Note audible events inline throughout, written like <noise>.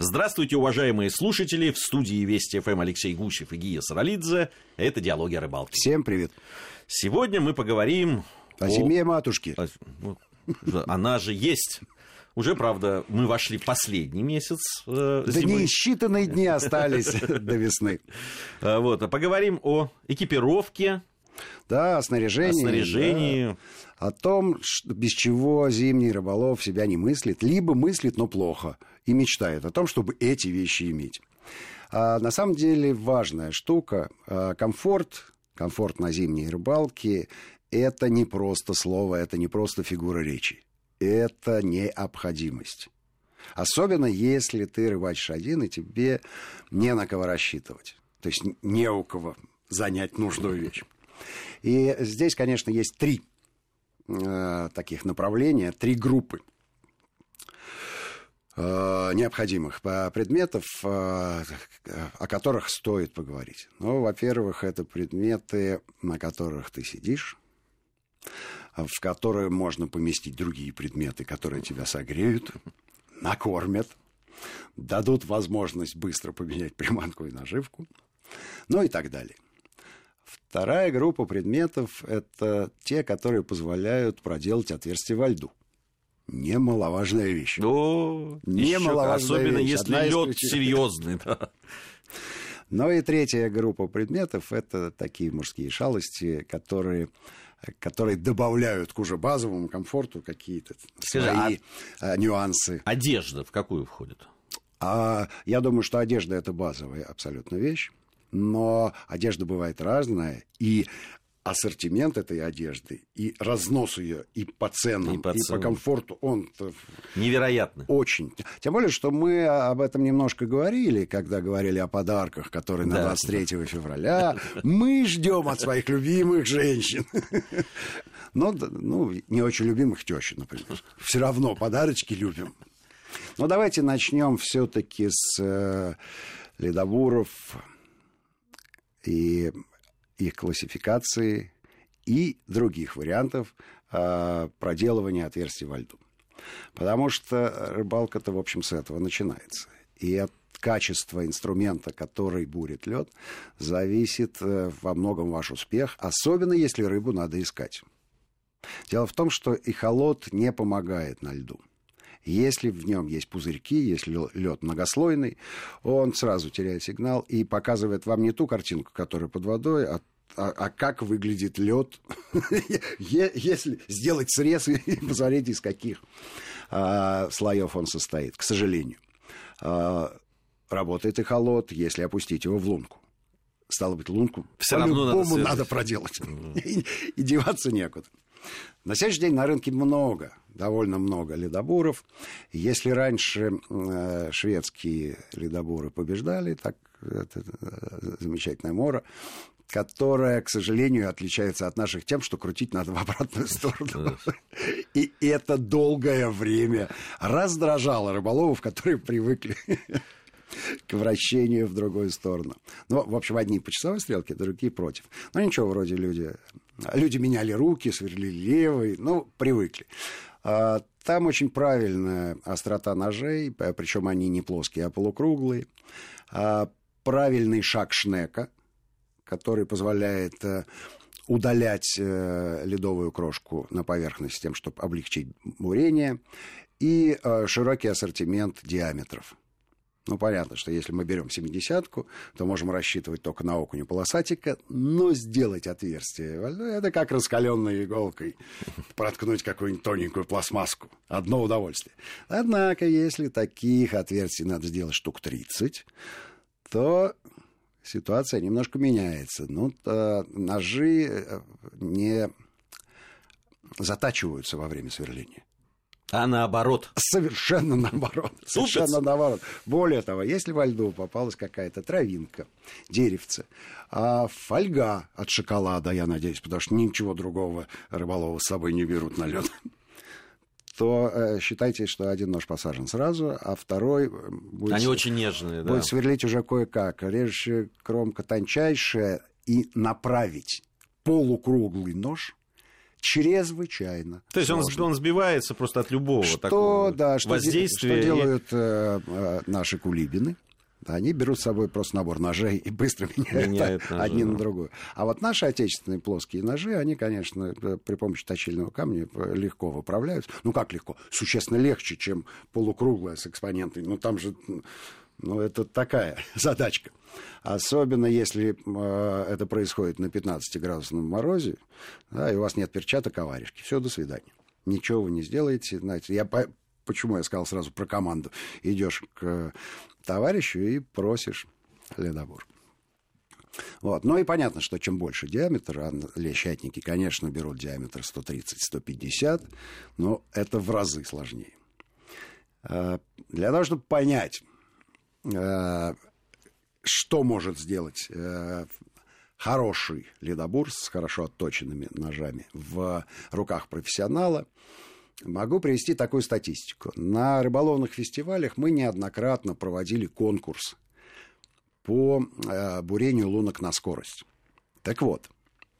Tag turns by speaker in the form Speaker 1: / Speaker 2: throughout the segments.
Speaker 1: Здравствуйте, уважаемые слушатели. В студии Вести ФМ Алексей Гусев и Гия Саралидзе. Это «Диалоги о рыбалке».
Speaker 2: Всем привет.
Speaker 1: Сегодня мы поговорим
Speaker 2: о... О семье матушки.
Speaker 1: Ну, она же есть. Уже, правда, мы вошли в последний месяц
Speaker 2: э, Да зимы. считанные дни остались <laughs> до весны.
Speaker 1: А, вот, а поговорим о экипировке.
Speaker 2: Да, о снаряжении. О
Speaker 1: снаряжении. Да.
Speaker 2: О том, без чего зимний рыболов себя не мыслит, либо мыслит, но плохо, и мечтает о том, чтобы эти вещи иметь. А на самом деле важная штука. А, комфорт, комфорт на зимней рыбалке – это не просто слово, это не просто фигура речи это необходимость. Особенно если ты рыбачишь один, и тебе не на кого рассчитывать. То есть не у кого занять нужную вещь. И здесь, конечно, есть три э, таких направления, три группы э, необходимых предметов, э, о которых стоит поговорить. Ну, во-первых, это предметы, на которых ты сидишь, в которые можно поместить другие предметы, которые тебя согреют, накормят, дадут возможность быстро поменять приманку и наживку, ну и так далее. Вторая группа предметов – это те, которые позволяют проделать отверстие во льду. Немаловажная вещь.
Speaker 1: О, Немаловажная особенно вещь. если лед серьезный. Да.
Speaker 2: Ну и третья группа предметов – это такие мужские шалости, которые которые добавляют к уже базовому комфорту какие-то свои а... нюансы.
Speaker 1: Одежда в какую входит?
Speaker 2: А, я думаю, что одежда это базовая абсолютно вещь. Но одежда бывает разная, и ассортимент этой одежды и разнос ее и по ценам, и по, и по комфорту, он
Speaker 1: невероятно.
Speaker 2: Очень. Тем более, что мы об этом немножко говорили, когда говорили о подарках, которые да. на 23 февраля. Мы ждем от своих любимых женщин. Но, ну, не очень любимых тещи, например. Все равно подарочки любим. Но давайте начнем все-таки с э, ледобуров и их классификации и других вариантов э, проделывания отверстий во льду. Потому что рыбалка-то, в общем, с этого начинается. И от качества инструмента, который бурит лед, зависит э, во многом ваш успех, особенно если рыбу надо искать. Дело в том, что эхолот не помогает на льду. Если в нем есть пузырьки, если лед многослойный, он сразу теряет сигнал и показывает вам не ту картинку, которая под водой, а а, а как выглядит лед, <laughs> если сделать срез и посмотреть, из каких а, слоев он состоит, к сожалению. А, работает эхолот, если опустить его в лунку. Стало быть, лунку
Speaker 1: все равно надо,
Speaker 2: надо проделать. <laughs> и, и деваться некуда. На следующий день на рынке много, довольно много ледобуров. Если раньше э, шведские ледобуры побеждали, так это, э, замечательное море, которая, к сожалению, отличается от наших тем, что крутить надо <laughs> в обратную сторону. И это долгое время раздражало рыболовов, которые привыкли к вращению в другую сторону. Ну, в общем, одни по часовой стрелке, другие против. Но ничего, вроде люди... Люди меняли руки, сверлили левый, ну, привыкли. А, там очень правильная острота ножей, причем они не плоские, а полукруглые. А, правильный шаг шнека, который позволяет э, удалять э, ледовую крошку на поверхность тем, чтобы облегчить бурение, и э, широкий ассортимент диаметров. Ну, понятно, что если мы берем 70-ку, то можем рассчитывать только на окуня полосатика, но сделать отверстие, это как раскаленной иголкой проткнуть какую-нибудь тоненькую пластмасску. Одно удовольствие. Однако, если таких отверстий надо сделать штук 30, то ситуация немножко меняется. Ну, ножи э, не затачиваются во время сверления.
Speaker 1: А наоборот?
Speaker 2: Совершенно наоборот. Совершенно наоборот. Более того, если во льду попалась какая-то травинка, деревце, а фольга от шоколада, я надеюсь, потому что ничего другого рыболова с собой не берут на лед, то э, считайте, что один нож посажен сразу, а второй э, будет...
Speaker 1: Они очень нежные,
Speaker 2: да. Будет сверлить уже кое-как. Режущая кромка тончайшая, и направить полукруглый нож чрезвычайно.
Speaker 1: То есть он, он сбивается просто от любого
Speaker 2: что,
Speaker 1: такого
Speaker 2: да, что
Speaker 1: воздействия.
Speaker 2: Что делают э, э, наши кулибины? Они берут с собой просто набор ножей и быстро <laughs> меняют, меняют ножи, одни да. на другую. А вот наши отечественные плоские ножи, они, конечно, э, при помощи точильного камня э, легко выправляются. Ну, как легко? Существенно легче, чем полукруглая с экспонентой. Ну, там же... Ну, это такая <laughs> задачка. Особенно если э, это происходит на 15-градусном морозе, да, и у вас нет перчаток, а. Все, до свидания. Ничего вы не сделаете. Знаете, я почему я сказал сразу про команду. Идешь к товарищу и просишь ледобур. Вот. Ну и понятно, что чем больше диаметр, а лещатники, конечно, берут диаметр 130-150, но это в разы сложнее. А, для того, чтобы понять, что может сделать а, хороший ледобур с хорошо отточенными ножами в руках профессионала, Могу привести такую статистику. На рыболовных фестивалях мы неоднократно проводили конкурс по э, бурению лунок на скорость. Так вот,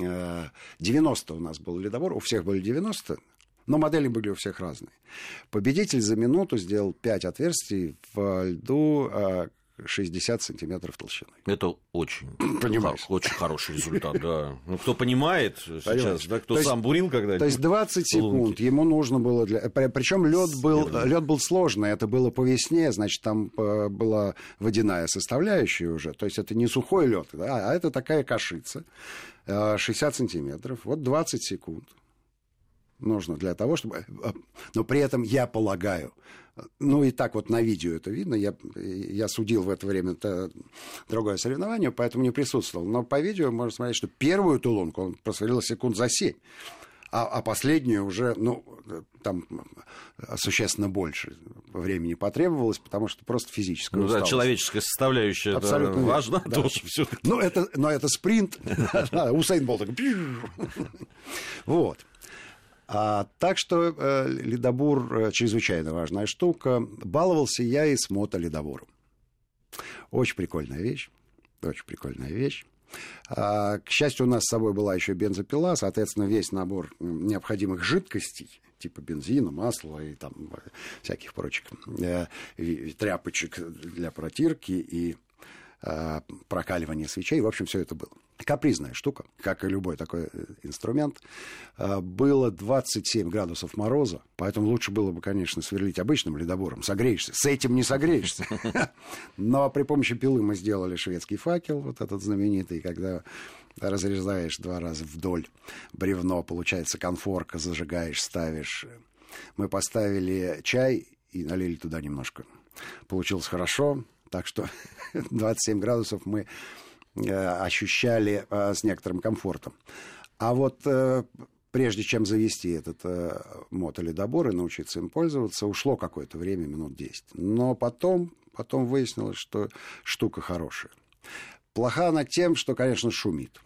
Speaker 2: э, 90 у нас был ледобор, у всех были 90, но модели были у всех разные. Победитель за минуту сделал 5 отверстий в льду э, 60 сантиметров толщиной.
Speaker 1: Это очень, <clears throat> Понимаешь? очень хороший результат, да. Ну, кто понимает сейчас, да, кто то сам есть, бурил когда
Speaker 2: То есть 20 секунд лунки. ему нужно было для... Причем лед был, лед был сложный, это было по весне, значит, там э, была водяная составляющая уже, то есть это не сухой лед, да, а это такая кашица, 60 э, сантиметров, вот 20 секунд нужно для того, чтобы... Э, но при этом я полагаю, ну и так вот на видео это видно, я, я судил в это время это другое соревнование, поэтому не присутствовал. Но по видео можно смотреть, что первую тулонку он просверлил секунд за 7. А, а последнюю уже, ну, там существенно больше времени потребовалось, потому что просто физическая ну, усталость.
Speaker 1: да, человеческая составляющая Абсолютно важна да. тоже все
Speaker 2: Ну, это, но это спринт. <laughs> Усейн Болт. <laughs> Вот. А, так что э, ледобур э, чрезвычайно важная штука. Баловался я и с мотоледобуром. Очень прикольная вещь. Очень прикольная вещь. А, к счастью, у нас с собой была еще бензопила, соответственно, весь набор необходимых жидкостей, типа бензина, масла и там э, всяких прочих э, тряпочек для протирки и э, прокаливания свечей. В общем, все это было капризная штука, как и любой такой э, инструмент. А, было 27 градусов мороза, поэтому лучше было бы, конечно, сверлить обычным ледобором. Согреешься. С этим не согреешься. Но при помощи пилы мы сделали шведский факел, вот этот знаменитый, когда разрезаешь два раза вдоль бревно, получается конфорка, зажигаешь, ставишь. Мы поставили чай и налили туда немножко. Получилось хорошо, так что <laughs> 27 градусов мы ощущали э, с некоторым комфортом. А вот э, прежде чем завести этот э, мотоледобор и научиться им пользоваться, ушло какое-то время, минут 10. Но потом, потом выяснилось, что штука хорошая. Плоха она тем, что, конечно, шумит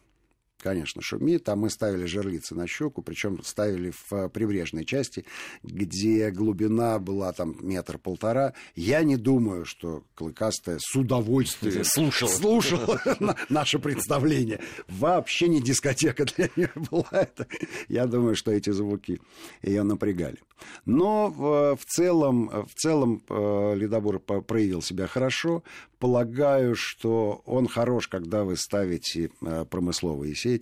Speaker 2: конечно, шумит. Там мы ставили жерлицы на щуку, причем ставили в э, прибрежной части, где глубина была там метр-полтора. Я не думаю, что Клыкастая с удовольствием слушала, слушала наше представление. Вообще не дискотека для нее была это. Я думаю, что эти звуки ее напрягали. Но в, в целом, в целом э, Ледобур проявил себя хорошо. Полагаю, что он хорош, когда вы ставите э, промысловые сети,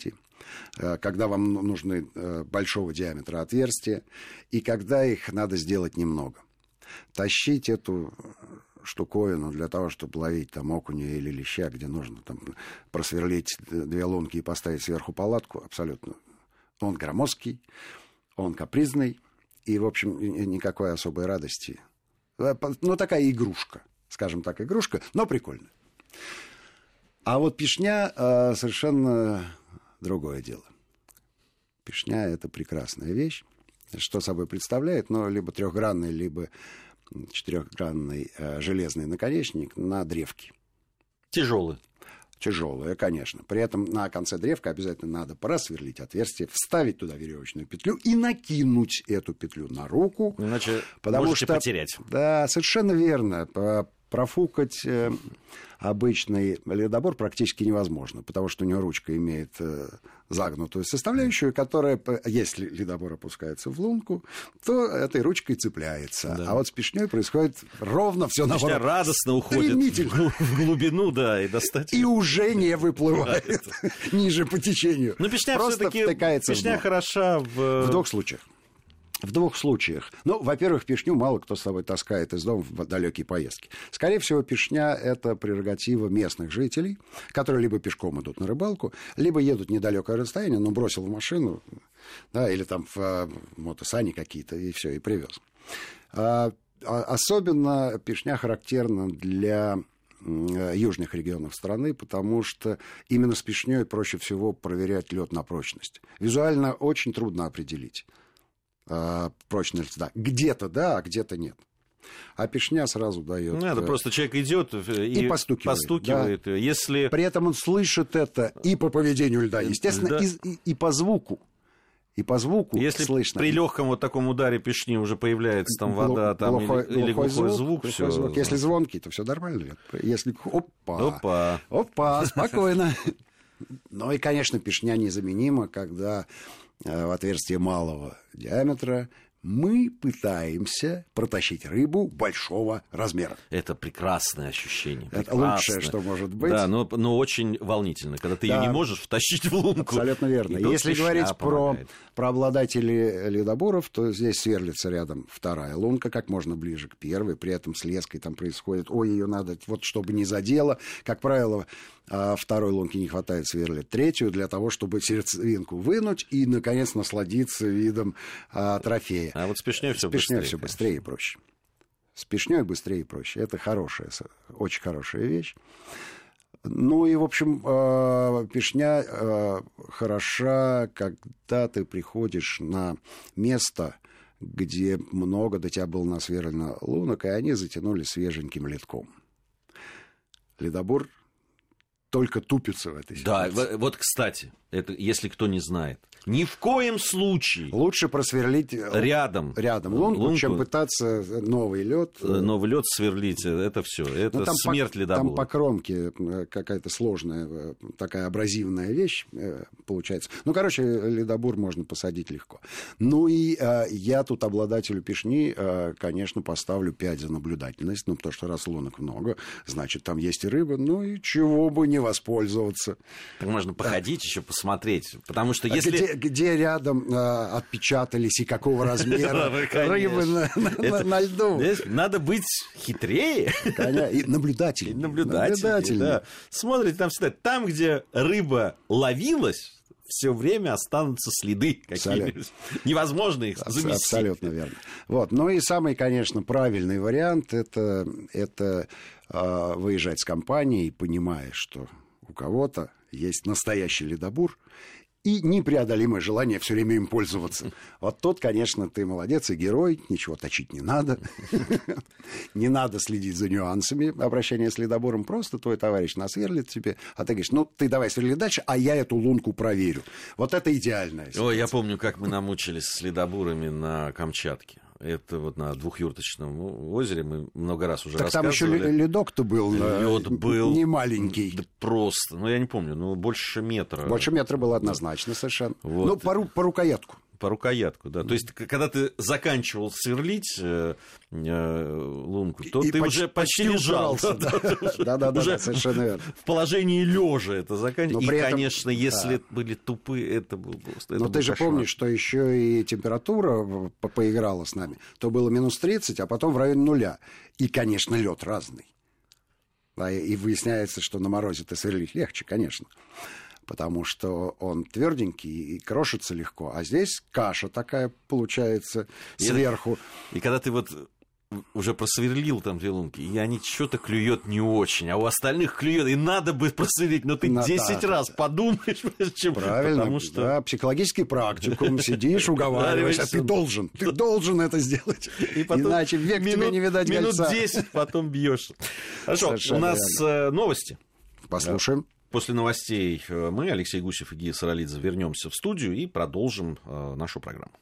Speaker 2: э, когда вам нужны большого диаметра отверстия, и когда их надо сделать немного. Тащить эту штуковину для того, чтобы ловить там окуня или леща, где нужно там просверлить две лунки и поставить сверху палатку, абсолютно. Он громоздкий, он капризный, и, в общем, никакой особой радости. Э, ну, такая игрушка, скажем так, игрушка, но прикольная. А вот пешня э, совершенно другое дело. Пешня это прекрасная вещь. Что собой представляет? Ну, либо трехгранный, либо четырехгранный э, железный наконечник на древке.
Speaker 1: Тяжелый
Speaker 2: тяжелая, конечно. При этом на конце древка обязательно надо просверлить отверстие, вставить туда веревочную петлю и накинуть эту петлю на руку.
Speaker 1: Иначе потому что, потерять.
Speaker 2: Да, совершенно верно. Профукать э, обычный ледобор практически невозможно, потому что у него ручка имеет э, загнутую составляющую, которая, если ледобор опускается в лунку, то этой ручкой цепляется. Да. А вот с пешней происходит ровно все наоборот.
Speaker 1: радостно уходит в глубину, да, и достать.
Speaker 2: И уже не выплывает <laughs> ниже по течению.
Speaker 1: Но пешня все-таки пешня хороша в...
Speaker 2: В двух случаях. В двух случаях. Ну, во-первых, пешню мало кто с собой таскает из дома в далекие поездки. Скорее всего, пешня – это прерогатива местных жителей, которые либо пешком идут на рыбалку, либо едут недалекое расстояние, но бросил в машину, да, или там в а, мотосани какие-то, и все, и привез. А, а, особенно пешня характерна для южных регионов страны, потому что именно с пешней проще всего проверять лед на прочность. Визуально очень трудно определить э, прочность льда. Где-то да, а где-то нет. А пешня сразу дает.
Speaker 1: Ну, это э, просто человек идет и, и постукивает. постукивает. Да. Если...
Speaker 2: При этом он слышит это и по поведению льда, естественно, да. и, и, и по звуку. И по звуку
Speaker 1: Если
Speaker 2: слышно.
Speaker 1: при легком вот таком ударе пешни уже появляется там вода, там глухой, или, или глухой, глухой звук, звук
Speaker 2: глухой все. Звук. Если звонкий, то все нормально. Если опа,
Speaker 1: опа,
Speaker 2: опа, спокойно. <laughs> Ну и, конечно, пешня незаменима, когда Э, в отверстие малого диаметра мы пытаемся протащить рыбу большого размера.
Speaker 1: Это прекрасное ощущение.
Speaker 2: Это прекрасное. лучшее, что может быть.
Speaker 1: Да, но, но очень волнительно, когда ты да. ее не можешь втащить в лунку.
Speaker 2: Абсолютно верно. Если говорить про, про обладателей ледоборов, то здесь сверлится рядом вторая лунка, как можно ближе к первой, при этом с леской там происходит, ой, ее надо, вот чтобы не задело. Как правило, а второй лунки не хватает, сверлит третью для того, чтобы сердцевинку вынуть и, наконец, насладиться видом а, трофея.
Speaker 1: А вот с пешней все быстрее.
Speaker 2: все быстрее и проще. С пешней быстрее и проще. Это хорошая, очень хорошая вещь. Ну и, в общем, а, пешня а, хороша, когда ты приходишь на место, где много до тебя было насверлено лунок, и они затянули свеженьким ледком. Ледобор только тупится в этой
Speaker 1: ситуации. Да, вот, кстати, это если кто не знает. Ни в коем случае.
Speaker 2: Лучше просверлить э,
Speaker 1: рядом,
Speaker 2: рядом лунку, лунку, чем пытаться новый лед.
Speaker 1: Э, новый лед сверлить, э, это все. Это ну, там смерть по.
Speaker 2: Там по кромке какая-то сложная, такая абразивная вещь получается. Ну, короче, ледобур можно посадить легко. Ну и э, я тут обладателю пешни, э, конечно, поставлю 5 за наблюдательность. Ну, потому что раз лунок много, значит, там есть и рыба. Ну и чего бы не воспользоваться.
Speaker 1: Так можно походить да. еще, посмотреть. Потому что а если... Где,
Speaker 2: где рядом э, отпечатались и какого <laughs> размера рыбы на льду.
Speaker 1: Надо быть хитрее.
Speaker 2: И наблюдатель.
Speaker 1: Наблюдатель. Смотрите там всегда. Там, где рыба ловилась, все время останутся следы какие-нибудь. Невозможно их заместить.
Speaker 2: Абсолютно верно. Вот. Ну и самый, конечно, правильный вариант это, это э, выезжать с компанией, понимая, что у кого-то есть настоящий ледобур, и непреодолимое желание все время им пользоваться. Вот тот, конечно, ты молодец и герой, ничего точить не надо. <laughs> Не надо следить за нюансами обращения с ледобором. Просто твой товарищ насверлит тебе, а ты говоришь, ну, ты давай сверли дальше, а я эту лунку проверю. Вот это идеальная
Speaker 1: Ой, я помню, как мы намучились с ледобурами на Камчатке. Это вот на двухюрточном озере мы много раз уже
Speaker 2: так
Speaker 1: рассказывали.
Speaker 2: там еще ледок-то был, Лед был не маленький. Да
Speaker 1: просто, ну я не помню, ну больше метра.
Speaker 2: Больше метра было однозначно совершенно. Вот. Ну, по, по рукоятку
Speaker 1: по рукоятку, да. То есть, когда ты заканчивал сверлить э, э, лунку, то и ты почти, уже почти лежал. <laughs>
Speaker 2: Да, да, да, уже совершенно верно.
Speaker 1: В положении лежа это заканчивал. И, конечно, если были тупые, это был просто.
Speaker 2: Но ты же помнишь, что еще и температура поиграла с нами. То было минус 30, а потом в районе нуля. И, конечно, лед разный. и выясняется, что на морозе ты сверлить легче, конечно потому что он тверденький и крошится легко. А здесь каша такая получается сверху.
Speaker 1: И, и когда ты вот уже просверлил там две лунки, и они что-то клюет не очень, а у остальных клюет, и надо бы просверлить, но ты на, 10 да, раз да. подумаешь, <laughs> чем
Speaker 2: Правильно, потому что... да, психологический практикум, сидишь, <laughs> уговариваешь, а ты должен, ты должен это сделать, <laughs> и потом иначе век минут, тебе не видать
Speaker 1: Минут 10 потом бьешь. Хорошо, у нас э, новости.
Speaker 2: Послушаем.
Speaker 1: После новостей э, мы, Алексей Гусев и Гия Саралидзе, вернемся в студию и продолжим э, нашу программу.